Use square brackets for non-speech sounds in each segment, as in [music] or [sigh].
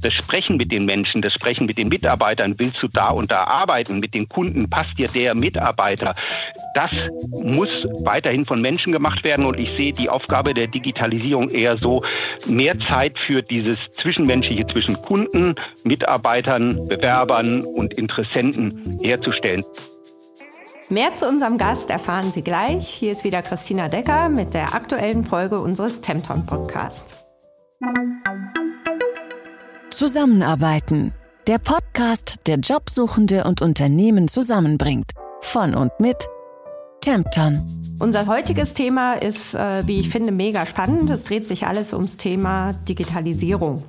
das Sprechen mit den Menschen, das Sprechen mit den Mitarbeitern, willst du da und da arbeiten, mit den Kunden, passt dir der Mitarbeiter, das muss weiterhin von Menschen gemacht werden und ich sehe die Aufgabe der Digitalisierung eher so, mehr Zeit für dieses Zwischenmenschliche zwischen Kunden, Mitarbeitern, Bewerbern und Interessenten herzustellen. Mehr zu unserem Gast erfahren Sie gleich. Hier ist wieder Christina Decker mit der aktuellen Folge unseres Tempton Podcast. Zusammenarbeiten. Der Podcast, der Jobsuchende und Unternehmen zusammenbringt. Von und mit Tempton. Unser heutiges Thema ist, äh, wie ich finde, mega spannend. Es dreht sich alles ums Thema Digitalisierung.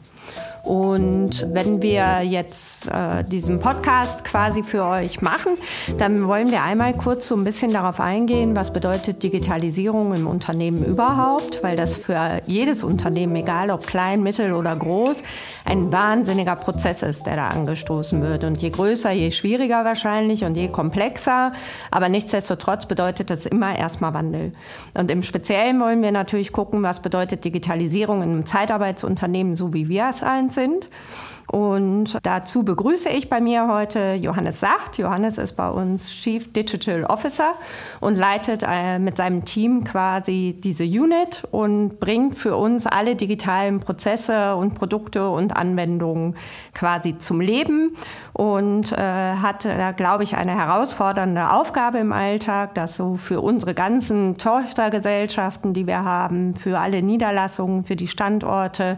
Und wenn wir jetzt äh, diesen Podcast quasi für euch machen, dann wollen wir einmal kurz so ein bisschen darauf eingehen, was bedeutet Digitalisierung im Unternehmen überhaupt, weil das für jedes Unternehmen, egal ob klein, mittel oder groß, ein wahnsinniger Prozess ist, der da angestoßen wird. Und je größer, je schwieriger wahrscheinlich und je komplexer. Aber nichtsdestotrotz bedeutet das immer erstmal Wandel. Und im Speziellen wollen wir natürlich gucken, was bedeutet Digitalisierung in einem Zeitarbeitsunternehmen, so wie wir es eins sind. Und dazu begrüße ich bei mir heute Johannes Sacht. Johannes ist bei uns Chief Digital Officer und leitet äh, mit seinem Team quasi diese Unit und bringt für uns alle digitalen Prozesse und Produkte und Anwendungen quasi zum Leben und äh, hat glaube ich, eine herausfordernde Aufgabe im Alltag, das so für unsere ganzen Tochtergesellschaften, die wir haben, für alle Niederlassungen, für die Standorte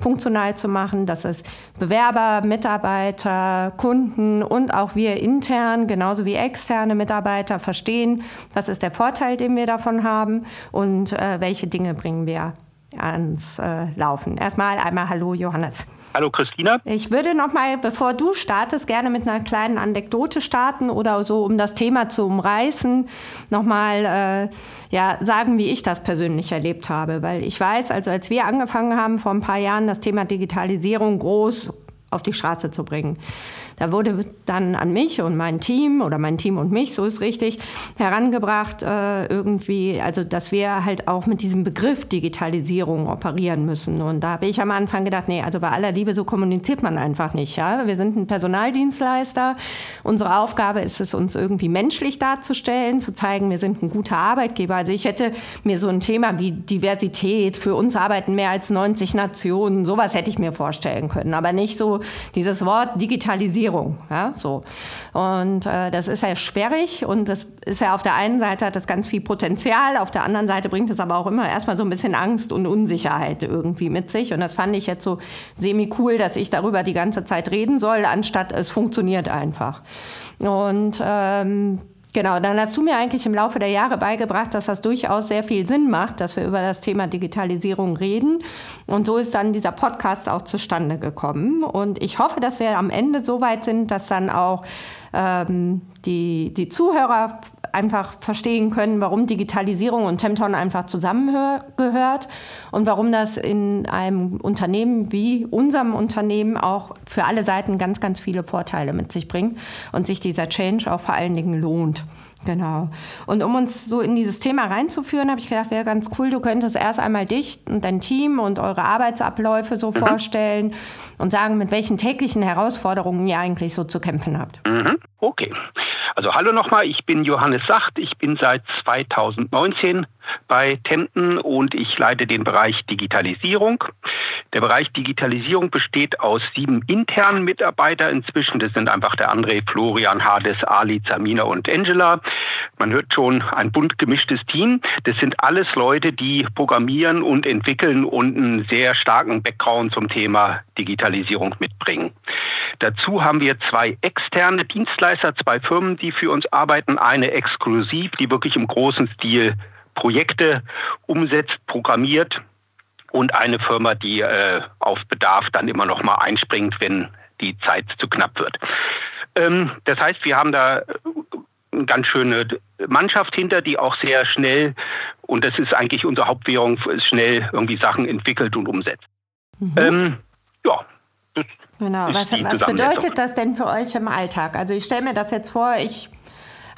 funktional zu machen, dass es Bewerber, Mitarbeiter, Kunden und auch wir intern, genauso wie externe Mitarbeiter verstehen, was ist der Vorteil, den wir davon haben und äh, welche Dinge bringen wir ans äh, Laufen. Erstmal einmal Hallo Johannes. Hallo Christina. Ich würde noch mal, bevor du startest, gerne mit einer kleinen Anekdote starten oder so, um das Thema zu umreißen, noch mal äh, ja, sagen, wie ich das persönlich erlebt habe. Weil ich weiß, also als wir angefangen haben vor ein paar Jahren, das Thema Digitalisierung groß auf die Straße zu bringen. Da wurde dann an mich und mein Team oder mein Team und mich, so ist richtig, herangebracht, äh, irgendwie, also dass wir halt auch mit diesem Begriff Digitalisierung operieren müssen. Und da habe ich am Anfang gedacht, nee, also bei aller Liebe, so kommuniziert man einfach nicht. Ja? Wir sind ein Personaldienstleister. Unsere Aufgabe ist es, uns irgendwie menschlich darzustellen, zu zeigen, wir sind ein guter Arbeitgeber. Also ich hätte mir so ein Thema wie Diversität, für uns arbeiten mehr als 90 Nationen, sowas hätte ich mir vorstellen können. Aber nicht so dieses Wort Digitalisierung. Ja, so. Und äh, das ist ja sperrig und das ist ja auf der einen Seite hat das ganz viel Potenzial, auf der anderen Seite bringt es aber auch immer erstmal so ein bisschen Angst und Unsicherheit irgendwie mit sich. Und das fand ich jetzt so semi-cool, dass ich darüber die ganze Zeit reden soll, anstatt es funktioniert einfach. Und ähm, Genau, dann hast du mir eigentlich im Laufe der Jahre beigebracht, dass das durchaus sehr viel Sinn macht, dass wir über das Thema Digitalisierung reden. Und so ist dann dieser Podcast auch zustande gekommen. Und ich hoffe, dass wir am Ende so weit sind, dass dann auch ähm, die, die Zuhörer einfach verstehen können, warum Digitalisierung und Tempton einfach zusammengehört und warum das in einem Unternehmen wie unserem Unternehmen auch für alle Seiten ganz, ganz viele Vorteile mit sich bringt und sich dieser Change auch vor allen Dingen lohnt. Genau. Und um uns so in dieses Thema reinzuführen, habe ich gedacht, wäre ganz cool, du könntest erst einmal dich und dein Team und eure Arbeitsabläufe so mhm. vorstellen und sagen, mit welchen täglichen Herausforderungen ihr eigentlich so zu kämpfen habt. Mhm. Okay. Also hallo nochmal, ich bin Johannes Sacht, ich bin seit 2019 bei Tempen und ich leite den Bereich Digitalisierung. Der Bereich Digitalisierung besteht aus sieben internen Mitarbeitern inzwischen. Das sind einfach der André, Florian, Hades, Ali, Zamina und Angela. Man hört schon ein bunt gemischtes Team. Das sind alles Leute, die programmieren und entwickeln und einen sehr starken Background zum Thema Digitalisierung mitbringen. Dazu haben wir zwei externe Dienstleister, zwei Firmen, die für uns arbeiten. Eine exklusiv, die wirklich im großen Stil Projekte umsetzt, programmiert und eine Firma, die äh, auf Bedarf dann immer noch mal einspringt, wenn die Zeit zu knapp wird. Ähm, das heißt, wir haben da eine ganz schöne Mannschaft hinter, die auch sehr schnell, und das ist eigentlich unsere Hauptwährung, schnell irgendwie Sachen entwickelt und umsetzt. Mhm. Ähm, ja, Genau. Was, was bedeutet das denn für euch im Alltag? Also ich stelle mir das jetzt vor, ich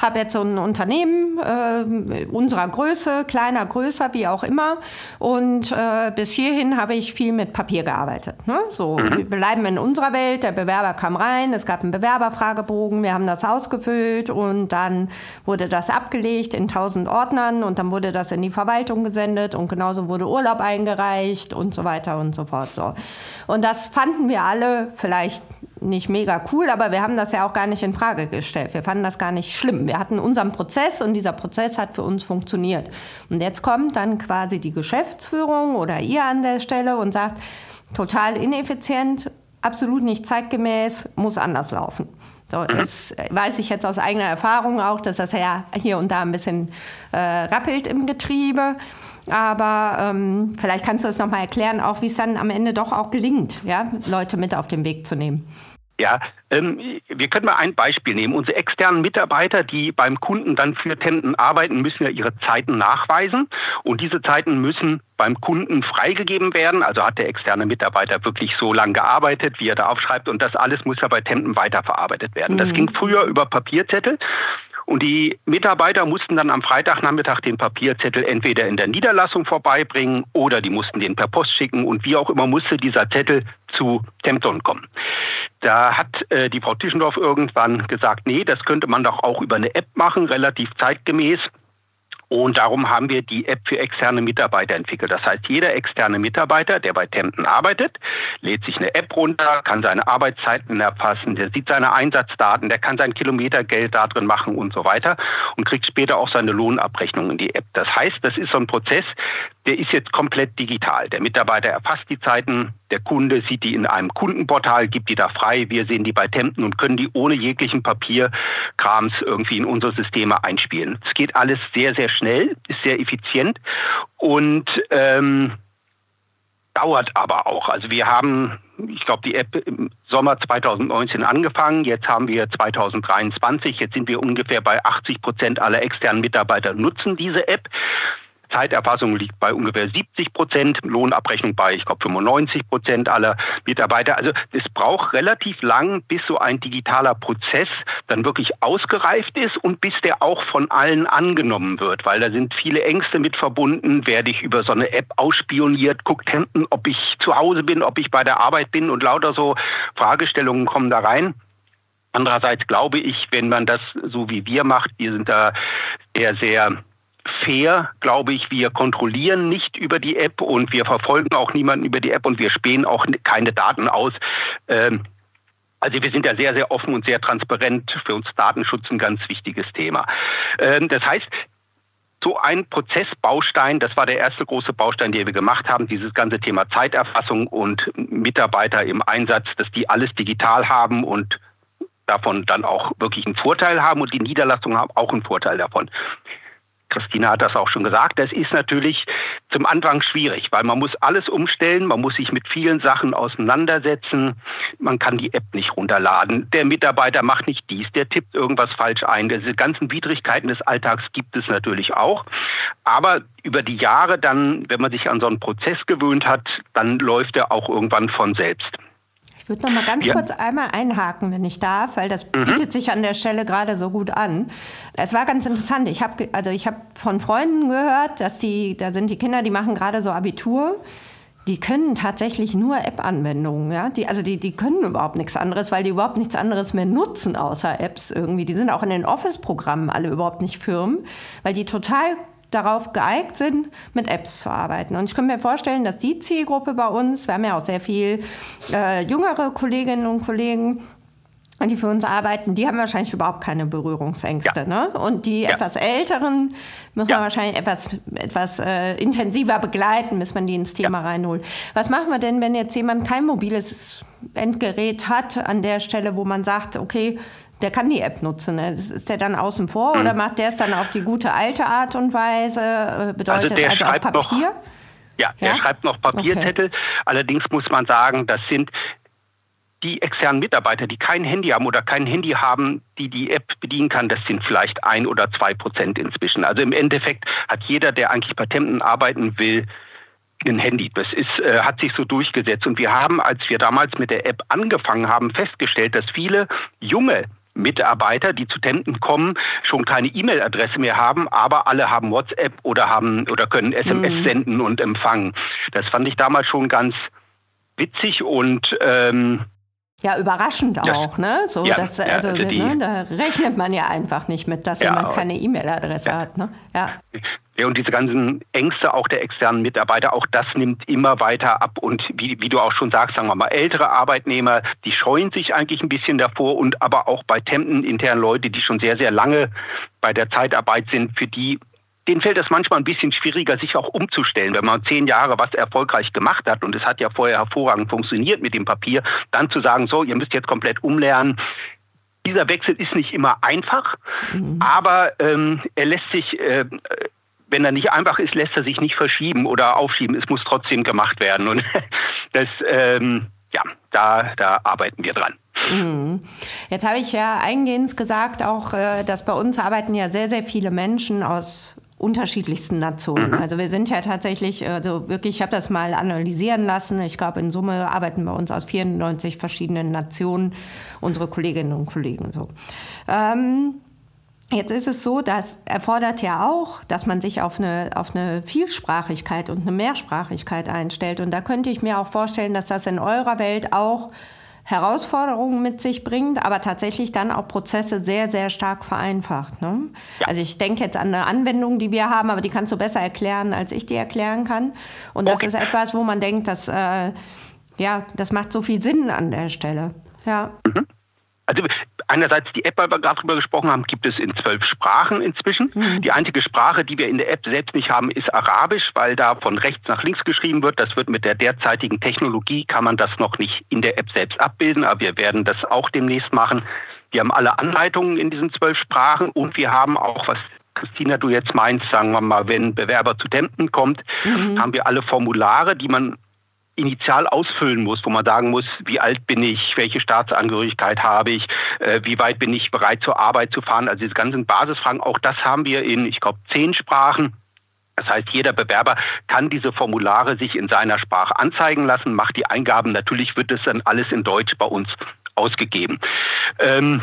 habe jetzt so ein Unternehmen äh, unserer Größe, kleiner, größer, wie auch immer. Und äh, bis hierhin habe ich viel mit Papier gearbeitet. Ne? So, mhm. wir bleiben in unserer Welt. Der Bewerber kam rein, es gab einen Bewerberfragebogen, wir haben das ausgefüllt und dann wurde das abgelegt in tausend Ordnern und dann wurde das in die Verwaltung gesendet und genauso wurde Urlaub eingereicht und so weiter und so fort. So. Und das fanden wir alle vielleicht nicht mega cool, aber wir haben das ja auch gar nicht in Frage gestellt. Wir fanden das gar nicht schlimm. Wir hatten unseren Prozess und dieser Prozess hat für uns funktioniert. Und jetzt kommt dann quasi die Geschäftsführung oder ihr an der Stelle und sagt, total ineffizient, absolut nicht zeitgemäß, muss anders laufen. So, mhm. Das weiß ich jetzt aus eigener Erfahrung auch, dass das ja hier und da ein bisschen äh, rappelt im Getriebe. Aber ähm, vielleicht kannst du es nochmal erklären, auch wie es dann am Ende doch auch gelingt, ja, Leute mit auf den Weg zu nehmen. Ja, ähm, wir können mal ein Beispiel nehmen. Unsere externen Mitarbeiter, die beim Kunden dann für Tenten arbeiten, müssen ja ihre Zeiten nachweisen. Und diese Zeiten müssen beim Kunden freigegeben werden. Also hat der externe Mitarbeiter wirklich so lange gearbeitet, wie er da aufschreibt. Und das alles muss ja bei Tenten weiterverarbeitet werden. Mhm. Das ging früher über Papierzettel. Und die Mitarbeiter mussten dann am Freitagnachmittag den Papierzettel entweder in der Niederlassung vorbeibringen oder die mussten den per Post schicken und wie auch immer musste dieser Zettel zu Tempton kommen. Da hat äh, die Frau Tischendorf irgendwann gesagt, nee, das könnte man doch auch über eine App machen, relativ zeitgemäß. Und darum haben wir die App für externe Mitarbeiter entwickelt. Das heißt, jeder externe Mitarbeiter, der bei Tempten arbeitet, lädt sich eine App runter, kann seine Arbeitszeiten erfassen, der sieht seine Einsatzdaten, der kann sein Kilometergeld da drin machen und so weiter und kriegt später auch seine Lohnabrechnung in die App. Das heißt, das ist so ein Prozess, der ist jetzt komplett digital. Der Mitarbeiter erfasst die Zeiten, der Kunde sieht die in einem Kundenportal, gibt die da frei. Wir sehen die bei Tempten und können die ohne jeglichen Papierkrams irgendwie in unsere Systeme einspielen. Es geht alles sehr, sehr schnell, ist sehr effizient und ähm, dauert aber auch. Also wir haben, ich glaube, die App im Sommer 2019 angefangen. Jetzt haben wir 2023. Jetzt sind wir ungefähr bei 80 Prozent aller externen Mitarbeiter nutzen diese App. Zeiterfassung liegt bei ungefähr 70 Prozent, Lohnabrechnung bei, ich glaube, 95 Prozent aller Mitarbeiter. Also es braucht relativ lang, bis so ein digitaler Prozess dann wirklich ausgereift ist und bis der auch von allen angenommen wird, weil da sind viele Ängste mit verbunden. Werde ich über so eine App ausspioniert, guckt hinten, ob ich zu Hause bin, ob ich bei der Arbeit bin und lauter so Fragestellungen kommen da rein. Andererseits glaube ich, wenn man das so wie wir macht, wir sind da eher sehr fair, glaube ich. Wir kontrollieren nicht über die App und wir verfolgen auch niemanden über die App und wir spähen auch keine Daten aus. Ähm, also wir sind ja sehr, sehr offen und sehr transparent. Für uns Datenschutz ein ganz wichtiges Thema. Ähm, das heißt, so ein Prozessbaustein, das war der erste große Baustein, den wir gemacht haben, dieses ganze Thema Zeiterfassung und Mitarbeiter im Einsatz, dass die alles digital haben und davon dann auch wirklich einen Vorteil haben und die Niederlassungen haben auch einen Vorteil davon. Christina hat das auch schon gesagt, das ist natürlich zum Anfang schwierig, weil man muss alles umstellen, man muss sich mit vielen Sachen auseinandersetzen, man kann die App nicht runterladen, der Mitarbeiter macht nicht dies, der tippt irgendwas falsch ein. Diese ganzen Widrigkeiten des Alltags gibt es natürlich auch, aber über die Jahre dann, wenn man sich an so einen Prozess gewöhnt hat, dann läuft er auch irgendwann von selbst. Ich würde noch mal ganz ja. kurz einmal einhaken, wenn ich darf, weil das mhm. bietet sich an der Stelle gerade so gut an. Es war ganz interessant. Ich habe also ich habe von Freunden gehört, dass die da sind die Kinder, die machen gerade so Abitur. Die können tatsächlich nur App-Anwendungen, ja. Die, also die, die können überhaupt nichts anderes, weil die überhaupt nichts anderes mehr nutzen außer Apps irgendwie. Die sind auch in den Office-Programmen alle überhaupt nicht Firmen, weil die total darauf geeignet sind, mit Apps zu arbeiten. Und ich kann mir vorstellen, dass die Zielgruppe bei uns, wir haben ja auch sehr viel äh, jüngere Kolleginnen und Kollegen, die für uns arbeiten, die haben wahrscheinlich überhaupt keine Berührungsängste. Ja. Ne? Und die ja. etwas Älteren muss ja. man wahrscheinlich etwas, etwas äh, intensiver begleiten, bis man die ins Thema reinholt. Was machen wir denn, wenn jetzt jemand kein mobiles Endgerät hat, an der Stelle, wo man sagt, okay, der kann die App nutzen. Ne? Ist der dann außen vor mhm. oder macht der es dann auf die gute alte Art und Weise? Äh, bedeutet also, also auf Papier? Noch, ja, ja, er schreibt noch Papierzettel. Okay. Allerdings muss man sagen, das sind die externen Mitarbeiter, die kein Handy haben oder kein Handy haben, die die App bedienen kann, das sind vielleicht ein oder zwei Prozent inzwischen. Also im Endeffekt hat jeder, der eigentlich Patenten arbeiten will, ein Handy. Das ist, äh, hat sich so durchgesetzt. Und wir haben, als wir damals mit der App angefangen haben, festgestellt, dass viele junge Mitarbeiter, die zu Tenten kommen, schon keine E-Mail-Adresse mehr haben, aber alle haben WhatsApp oder haben oder können SMS mhm. senden und empfangen. Das fand ich damals schon ganz witzig und ähm, ja, überraschend auch, ne? So, ja, das, also, also die, ne, da rechnet man ja einfach nicht mit, dass ja, jemand keine E-Mail-Adresse ja. hat, ne? Ja. Ja, und diese ganzen Ängste auch der externen Mitarbeiter, auch das nimmt immer weiter ab. Und wie, wie du auch schon sagst, sagen wir mal, ältere Arbeitnehmer, die scheuen sich eigentlich ein bisschen davor und aber auch bei Tempen intern Leute, die schon sehr, sehr lange bei der Zeitarbeit sind, für die denen fällt es manchmal ein bisschen schwieriger, sich auch umzustellen. Wenn man zehn Jahre was erfolgreich gemacht hat und es hat ja vorher hervorragend funktioniert mit dem Papier, dann zu sagen, so, ihr müsst jetzt komplett umlernen. Dieser Wechsel ist nicht immer einfach, mhm. aber ähm, er lässt sich, äh, wenn er nicht einfach ist, lässt er sich nicht verschieben oder aufschieben. Es muss trotzdem gemacht werden. Und [laughs] das, ähm, ja, da, da arbeiten wir dran. Mhm. Jetzt habe ich ja eingehend gesagt, auch, äh, dass bei uns arbeiten ja sehr, sehr viele Menschen aus unterschiedlichsten Nationen. Mhm. Also wir sind ja tatsächlich, also wirklich, ich habe das mal analysieren lassen. Ich glaube, in Summe arbeiten bei uns aus 94 verschiedenen Nationen unsere Kolleginnen und Kollegen so. Ähm, Jetzt ist es so, das erfordert ja auch, dass man sich auf eine, auf eine Vielsprachigkeit und eine Mehrsprachigkeit einstellt. Und da könnte ich mir auch vorstellen, dass das in eurer Welt auch Herausforderungen mit sich bringt, aber tatsächlich dann auch Prozesse sehr, sehr stark vereinfacht. Ne? Ja. Also ich denke jetzt an eine Anwendung, die wir haben, aber die kannst du besser erklären, als ich die erklären kann. Und das okay. ist etwas, wo man denkt, dass äh, ja, das macht so viel Sinn an der Stelle. Ja. Mhm. Also einerseits die App, weil wir gerade drüber gesprochen haben, gibt es in zwölf Sprachen inzwischen. Mhm. Die einzige Sprache, die wir in der App selbst nicht haben, ist Arabisch, weil da von rechts nach links geschrieben wird. Das wird mit der derzeitigen Technologie, kann man das noch nicht in der App selbst abbilden, aber wir werden das auch demnächst machen. Wir haben alle Anleitungen in diesen zwölf Sprachen und wir haben auch, was Christina, du jetzt meinst, sagen wir mal, wenn Bewerber zu Tempen kommt, mhm. haben wir alle Formulare, die man initial ausfüllen muss, wo man sagen muss, wie alt bin ich, welche Staatsangehörigkeit habe ich, äh, wie weit bin ich bereit zur Arbeit zu fahren. Also diese ganzen Basisfragen, auch das haben wir in, ich glaube, zehn Sprachen. Das heißt, jeder Bewerber kann diese Formulare sich in seiner Sprache anzeigen lassen, macht die Eingaben. Natürlich wird es dann alles in Deutsch bei uns ausgegeben. Ähm,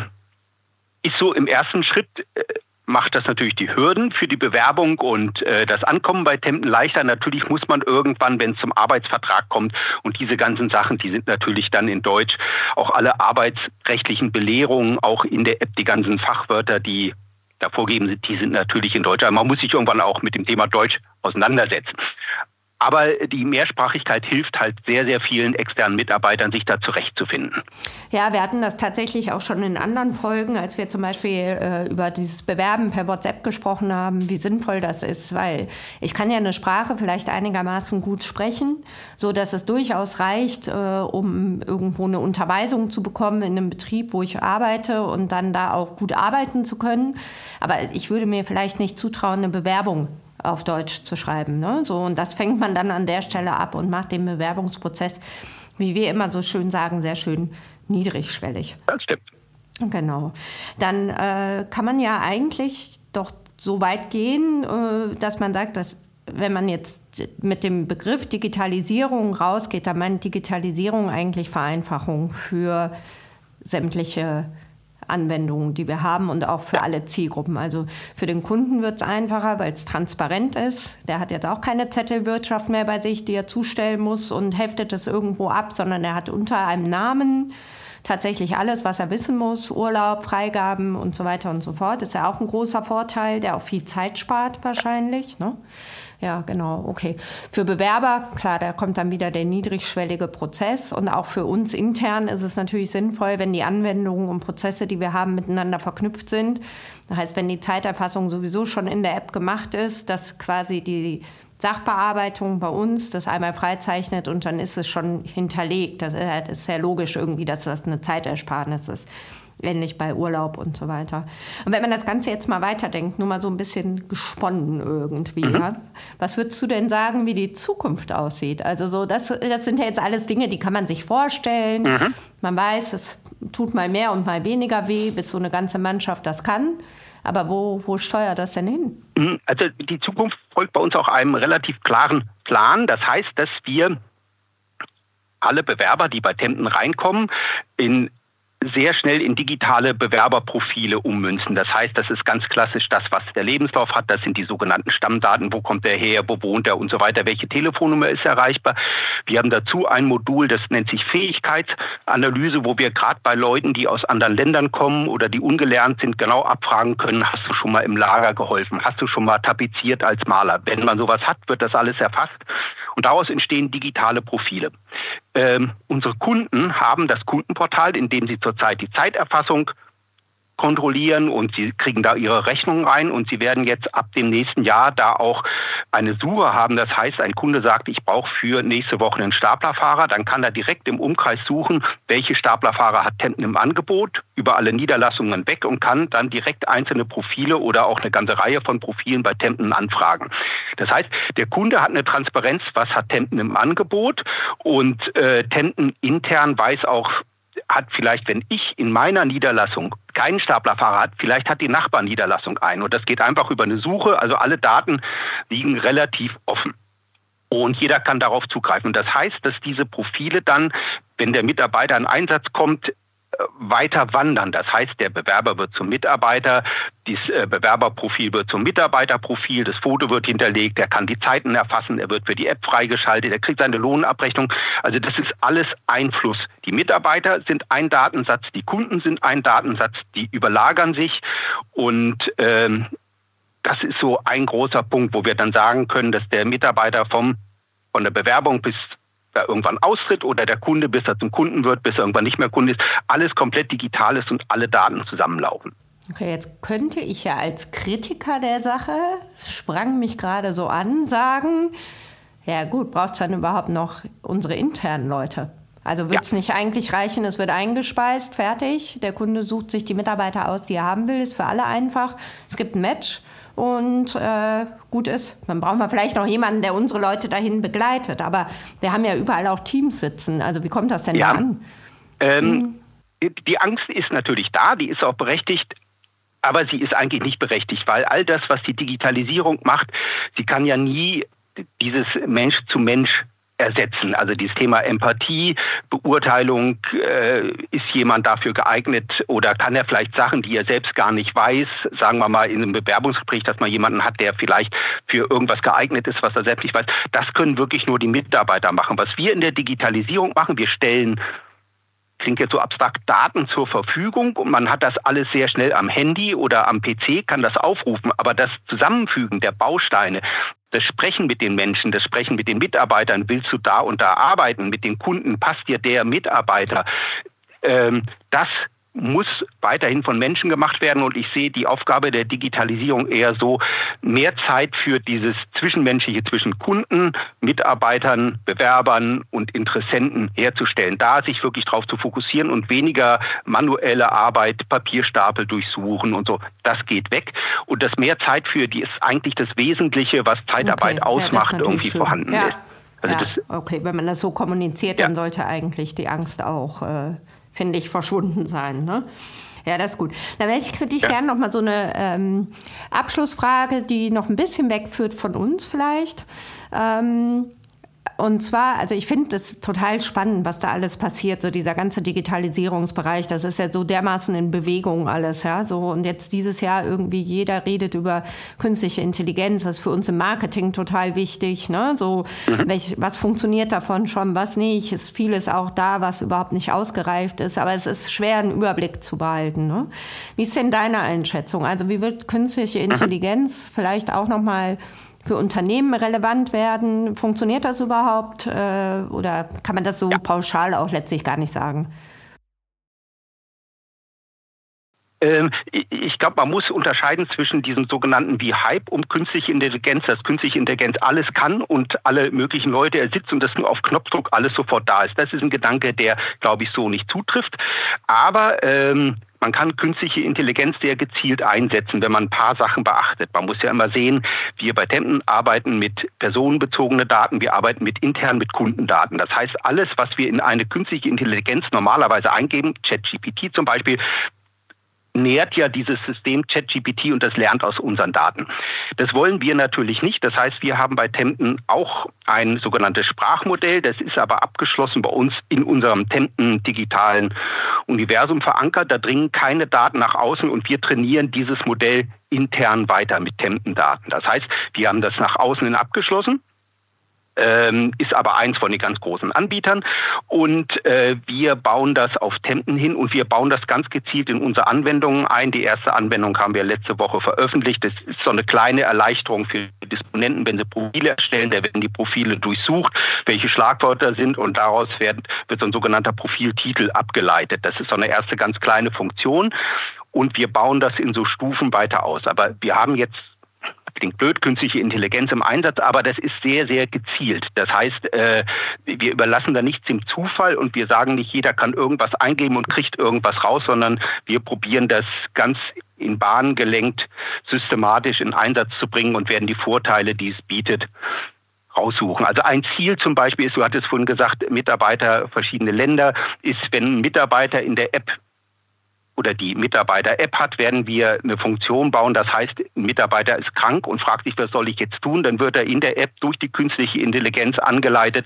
ist so im ersten Schritt äh, macht das natürlich die Hürden für die Bewerbung und äh, das Ankommen bei Tempen leichter. Natürlich muss man irgendwann, wenn es zum Arbeitsvertrag kommt und diese ganzen Sachen, die sind natürlich dann in Deutsch. Auch alle arbeitsrechtlichen Belehrungen, auch in der App die ganzen Fachwörter, die da vorgegeben sind, die sind natürlich in Deutsch. Aber man muss sich irgendwann auch mit dem Thema Deutsch auseinandersetzen. Aber die Mehrsprachigkeit hilft halt sehr, sehr vielen externen Mitarbeitern, sich da zurechtzufinden. Ja, wir hatten das tatsächlich auch schon in anderen Folgen, als wir zum Beispiel äh, über dieses Bewerben per WhatsApp gesprochen haben, wie sinnvoll das ist, weil ich kann ja eine Sprache vielleicht einigermaßen gut sprechen, so dass es durchaus reicht, äh, um irgendwo eine Unterweisung zu bekommen in einem Betrieb, wo ich arbeite und dann da auch gut arbeiten zu können. Aber ich würde mir vielleicht nicht zutrauen, eine Bewerbung auf Deutsch zu schreiben. Ne? So, und das fängt man dann an der Stelle ab und macht den Bewerbungsprozess, wie wir immer so schön sagen, sehr schön niedrigschwellig. Das stimmt. Genau. Dann äh, kann man ja eigentlich doch so weit gehen, äh, dass man sagt, dass wenn man jetzt mit dem Begriff Digitalisierung rausgeht, dann meint Digitalisierung eigentlich Vereinfachung für sämtliche Anwendungen, die wir haben und auch für alle Zielgruppen. Also für den Kunden wird es einfacher, weil es transparent ist. Der hat jetzt auch keine Zettelwirtschaft mehr bei sich, die er zustellen muss und heftet es irgendwo ab, sondern er hat unter einem Namen tatsächlich alles, was er wissen muss, Urlaub, Freigaben und so weiter und so fort. Ist ja auch ein großer Vorteil, der auch viel Zeit spart wahrscheinlich. Ne? Ja, genau, okay. Für Bewerber, klar, da kommt dann wieder der niedrigschwellige Prozess. Und auch für uns intern ist es natürlich sinnvoll, wenn die Anwendungen und Prozesse, die wir haben, miteinander verknüpft sind. Das heißt, wenn die Zeiterfassung sowieso schon in der App gemacht ist, dass quasi die Sachbearbeitung bei uns das einmal freizeichnet und dann ist es schon hinterlegt. Das ist sehr logisch irgendwie, dass das eine Zeitersparnis ist ähnlich bei Urlaub und so weiter. Und wenn man das Ganze jetzt mal weiterdenkt, nur mal so ein bisschen gesponnen irgendwie, mhm. ja, was würdest du denn sagen, wie die Zukunft aussieht? Also so, das, das sind ja jetzt alles Dinge, die kann man sich vorstellen. Mhm. Man weiß, es tut mal mehr und mal weniger weh, bis so eine ganze Mannschaft das kann. Aber wo, wo steuert das denn hin? Mhm. Also die Zukunft folgt bei uns auch einem relativ klaren Plan. Das heißt, dass wir alle Bewerber, die bei Tempen reinkommen, in sehr schnell in digitale Bewerberprofile ummünzen. Das heißt, das ist ganz klassisch das, was der Lebenslauf hat. Das sind die sogenannten Stammdaten. Wo kommt er her? Wo wohnt er? Und so weiter. Welche Telefonnummer ist erreichbar? Wir haben dazu ein Modul, das nennt sich Fähigkeitsanalyse, wo wir gerade bei Leuten, die aus anderen Ländern kommen oder die ungelernt sind, genau abfragen können, hast du schon mal im Lager geholfen? Hast du schon mal tapeziert als Maler? Wenn man sowas hat, wird das alles erfasst. Und daraus entstehen digitale Profile. Ähm, unsere Kunden haben das Kundenportal, in dem sie zurzeit die Zeiterfassung kontrollieren und sie kriegen da ihre Rechnungen rein und sie werden jetzt ab dem nächsten Jahr da auch eine Suche haben. Das heißt, ein Kunde sagt, ich brauche für nächste Woche einen Staplerfahrer, dann kann er direkt im Umkreis suchen, welche Staplerfahrer hat Tempen im Angebot, über alle Niederlassungen weg und kann dann direkt einzelne Profile oder auch eine ganze Reihe von Profilen bei Tempen anfragen. Das heißt, der Kunde hat eine Transparenz, was hat Tempen im Angebot und äh, Tempen intern weiß auch, hat vielleicht, wenn ich in meiner Niederlassung keinen Staplerfahrer hat, vielleicht hat die Nachbarniederlassung einen. Und das geht einfach über eine Suche. Also alle Daten liegen relativ offen. Und jeder kann darauf zugreifen. Das heißt, dass diese Profile dann, wenn der Mitarbeiter in Einsatz kommt, weiter wandern. Das heißt, der Bewerber wird zum Mitarbeiter, das äh, Bewerberprofil wird zum Mitarbeiterprofil, das Foto wird hinterlegt, er kann die Zeiten erfassen, er wird für die App freigeschaltet, er kriegt seine Lohnabrechnung. Also das ist alles Einfluss. Die Mitarbeiter sind ein Datensatz, die Kunden sind ein Datensatz, die überlagern sich und ähm, das ist so ein großer Punkt, wo wir dann sagen können, dass der Mitarbeiter vom von der Bewerbung bis er irgendwann austritt oder der Kunde, bis er zum Kunden wird, bis er irgendwann nicht mehr Kunde ist, alles komplett digital ist und alle Daten zusammenlaufen. Okay, jetzt könnte ich ja als Kritiker der Sache, sprang mich gerade so an, sagen, ja gut, braucht es dann überhaupt noch unsere internen Leute? Also wird es ja. nicht eigentlich reichen, es wird eingespeist, fertig. Der Kunde sucht sich die Mitarbeiter aus, die er haben will, ist für alle einfach. Es gibt ein Match und äh, gut ist. Dann brauchen wir vielleicht noch jemanden, der unsere Leute dahin begleitet. Aber wir haben ja überall auch Teams sitzen. Also wie kommt das denn ja. da an? Ähm, hm. Die Angst ist natürlich da, die ist auch berechtigt. Aber sie ist eigentlich nicht berechtigt, weil all das, was die Digitalisierung macht, sie kann ja nie dieses Mensch zu Mensch ersetzen. Also dieses Thema Empathie, Beurteilung, äh, ist jemand dafür geeignet oder kann er vielleicht Sachen, die er selbst gar nicht weiß, sagen wir mal in einem Bewerbungsgespräch, dass man jemanden hat, der vielleicht für irgendwas geeignet ist, was er selbst nicht weiß. Das können wirklich nur die Mitarbeiter machen. Was wir in der Digitalisierung machen, wir stellen klingt jetzt so abstrakt, Daten zur Verfügung. Und man hat das alles sehr schnell am Handy oder am PC, kann das aufrufen, aber das Zusammenfügen der Bausteine, das Sprechen mit den Menschen, das Sprechen mit den Mitarbeitern, willst du da und da arbeiten, mit den Kunden, passt dir der Mitarbeiter, ähm, das muss weiterhin von Menschen gemacht werden und ich sehe die Aufgabe der Digitalisierung eher so, mehr Zeit für dieses Zwischenmenschliche zwischen Kunden, Mitarbeitern, Bewerbern und Interessenten herzustellen. Da sich wirklich darauf zu fokussieren und weniger manuelle Arbeit, Papierstapel durchsuchen und so, das geht weg. Und das mehr Zeit für die ist eigentlich das Wesentliche, was Zeitarbeit okay. ausmacht, ja, irgendwie schön. vorhanden ja. ist. Also ja, okay, wenn man das so kommuniziert, dann sollte eigentlich die Angst auch äh, finde ich, verschwunden sein. Ne? Ja, das ist gut. Dann hätte ich dich ja. gerne noch mal so eine ähm, Abschlussfrage, die noch ein bisschen wegführt von uns vielleicht. Ähm, und zwar, also ich finde es total spannend, was da alles passiert, so dieser ganze Digitalisierungsbereich, das ist ja so dermaßen in Bewegung alles, ja, so und jetzt dieses Jahr irgendwie jeder redet über künstliche Intelligenz, das ist für uns im Marketing total wichtig, ne, so mhm. welch, was funktioniert davon schon, was nicht, ist vieles auch da, was überhaupt nicht ausgereift ist, aber es ist schwer, einen Überblick zu behalten, ne. Wie ist denn deine Einschätzung? Also wie wird künstliche mhm. Intelligenz vielleicht auch noch mal für Unternehmen relevant werden. Funktioniert das überhaupt äh, oder kann man das so ja. pauschal auch letztlich gar nicht sagen? Ähm, ich glaube, man muss unterscheiden zwischen diesem sogenannten wie Hype um künstliche Intelligenz, dass künstliche Intelligenz alles kann und alle möglichen Leute ersitzen und das nur auf Knopfdruck alles sofort da ist. Das ist ein Gedanke, der, glaube ich, so nicht zutrifft. Aber ähm, man kann künstliche Intelligenz sehr gezielt einsetzen, wenn man ein paar Sachen beachtet. Man muss ja immer sehen, wir bei Tempen arbeiten mit personenbezogenen Daten, wir arbeiten mit intern mit Kundendaten. Das heißt, alles, was wir in eine künstliche Intelligenz normalerweise eingeben, ChatGPT zum Beispiel, nährt ja dieses System ChatGPT und das lernt aus unseren Daten. Das wollen wir natürlich nicht. Das heißt, wir haben bei Tempen auch ein sogenanntes Sprachmodell. Das ist aber abgeschlossen bei uns in unserem Tempen digitalen Universum verankert, da dringen keine Daten nach außen und wir trainieren dieses Modell intern weiter mit Tempendaten. Das heißt, wir haben das nach außen abgeschlossen ähm, ist aber eins von den ganz großen Anbietern. Und äh, wir bauen das auf Tempen hin und wir bauen das ganz gezielt in unsere Anwendungen ein. Die erste Anwendung haben wir letzte Woche veröffentlicht. Das ist so eine kleine Erleichterung für Disponenten, wenn sie Profile erstellen. Da werden die Profile durchsucht, welche Schlagwörter sind und daraus wird, wird so ein sogenannter Profiltitel abgeleitet. Das ist so eine erste ganz kleine Funktion. Und wir bauen das in so Stufen weiter aus. Aber wir haben jetzt klingt blöd, künstliche Intelligenz im Einsatz, aber das ist sehr, sehr gezielt. Das heißt, äh, wir überlassen da nichts dem Zufall und wir sagen nicht, jeder kann irgendwas eingeben und kriegt irgendwas raus, sondern wir probieren das ganz in Bahnen gelenkt, systematisch in Einsatz zu bringen und werden die Vorteile, die es bietet, raussuchen. Also ein Ziel zum Beispiel ist, du hattest vorhin gesagt, Mitarbeiter verschiedene Länder, ist, wenn ein Mitarbeiter in der App oder die Mitarbeiter-App hat, werden wir eine Funktion bauen. Das heißt, ein Mitarbeiter ist krank und fragt sich, was soll ich jetzt tun? Dann wird er in der App durch die künstliche Intelligenz angeleitet,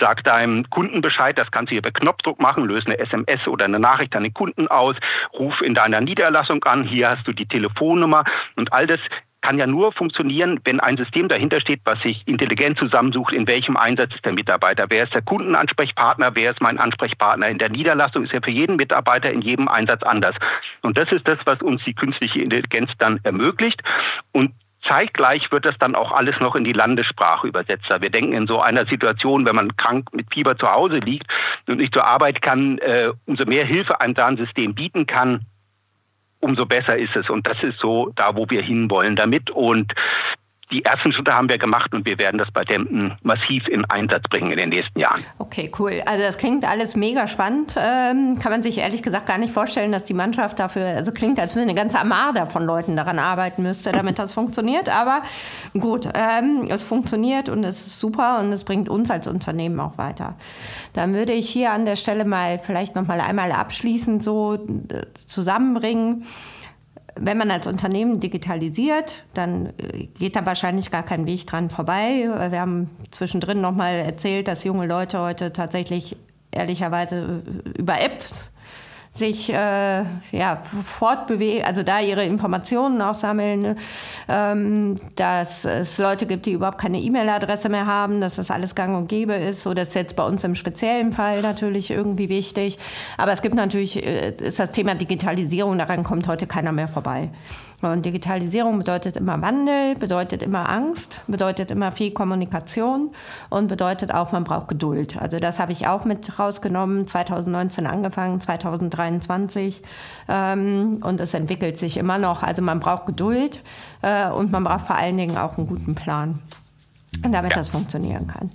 sagt einem Kunden Bescheid, das kannst du hier per Knopfdruck machen, löse eine SMS oder eine Nachricht an den Kunden aus, ruf in deiner Niederlassung an, hier hast du die Telefonnummer und all das kann ja nur funktionieren, wenn ein System dahinter steht, was sich intelligent zusammensucht, in welchem Einsatz ist der Mitarbeiter, wer ist der Kundenansprechpartner, wer ist mein Ansprechpartner. In der Niederlassung ist ja für jeden Mitarbeiter in jedem Einsatz anders. Und das ist das, was uns die künstliche Intelligenz dann ermöglicht. Und Zeitgleich wird das dann auch alles noch in die Landessprache übersetzt. Wir denken in so einer Situation, wenn man krank mit Fieber zu Hause liegt und nicht zur Arbeit kann, äh, umso mehr Hilfe ein da ein System bieten kann, umso besser ist es. Und das ist so da, wo wir hinwollen damit. Und die ersten Schritte haben wir gemacht und wir werden das bei Dempen massiv in Einsatz bringen in den nächsten Jahren. Okay, cool. Also das klingt alles mega spannend. Ähm, kann man sich ehrlich gesagt gar nicht vorstellen, dass die Mannschaft dafür, also klingt, als würde eine ganze Armada von Leuten daran arbeiten müsste, damit das funktioniert. Aber gut, ähm, es funktioniert und es ist super und es bringt uns als Unternehmen auch weiter. Dann würde ich hier an der Stelle mal vielleicht noch mal einmal abschließend so äh, zusammenbringen wenn man als Unternehmen digitalisiert, dann äh, geht da wahrscheinlich gar kein Weg dran vorbei. Wir haben zwischendrin nochmal erzählt, dass junge Leute heute tatsächlich ehrlicherweise äh, über Apps sich äh, ja, fortbewegen, also da ihre Informationen auch sammeln, ähm, dass es Leute gibt, die überhaupt keine E-Mail-Adresse mehr haben, dass das alles gang und gäbe ist. So, das ist jetzt bei uns im speziellen Fall natürlich irgendwie wichtig. Aber es gibt natürlich, äh, ist das Thema Digitalisierung, daran kommt heute keiner mehr vorbei. Und Digitalisierung bedeutet immer Wandel, bedeutet immer Angst, bedeutet immer viel Kommunikation und bedeutet auch, man braucht Geduld. Also das habe ich auch mit rausgenommen, 2019 angefangen, 2023 ähm, und es entwickelt sich immer noch. Also man braucht Geduld äh, und man braucht vor allen Dingen auch einen guten Plan damit ja. das funktionieren kann.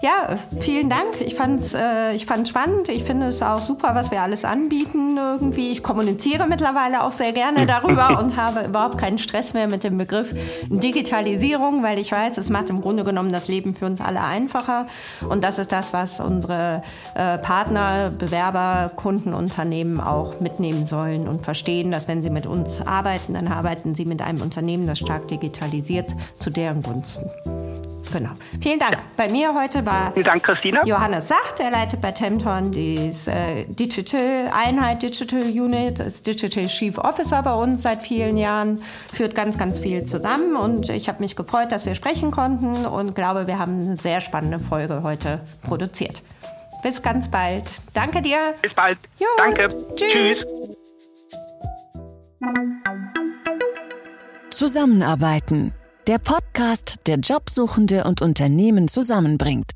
Ja, vielen Dank. Ich fand's, äh, ich fand's spannend. Ich finde es auch super, was wir alles anbieten irgendwie. Ich kommuniziere mittlerweile auch sehr gerne darüber [laughs] und habe überhaupt keinen Stress mehr mit dem Begriff Digitalisierung, weil ich weiß, es macht im Grunde genommen das Leben für uns alle einfacher. Und das ist das, was unsere äh, Partner, Bewerber, Kunden, Unternehmen auch mitnehmen sollen und verstehen, dass wenn sie mit uns arbeiten, dann arbeiten sie mit einem Unternehmen, das stark digitalisiert, zu deren Gunsten. Genau. Vielen Dank. Ja. Bei mir heute war Vielen Dank, Christina. Johannes Sacht, der leitet bei Temton die äh, Digital Einheit, Digital Unit, ist Digital Chief Officer bei uns seit vielen Jahren, führt ganz, ganz viel zusammen und ich habe mich gefreut, dass wir sprechen konnten und glaube, wir haben eine sehr spannende Folge heute produziert. Bis ganz bald. Danke dir. Bis bald. Jo, Danke. Tschüss. Tschüss. Zusammenarbeiten der Podcast, der Jobsuchende und Unternehmen zusammenbringt.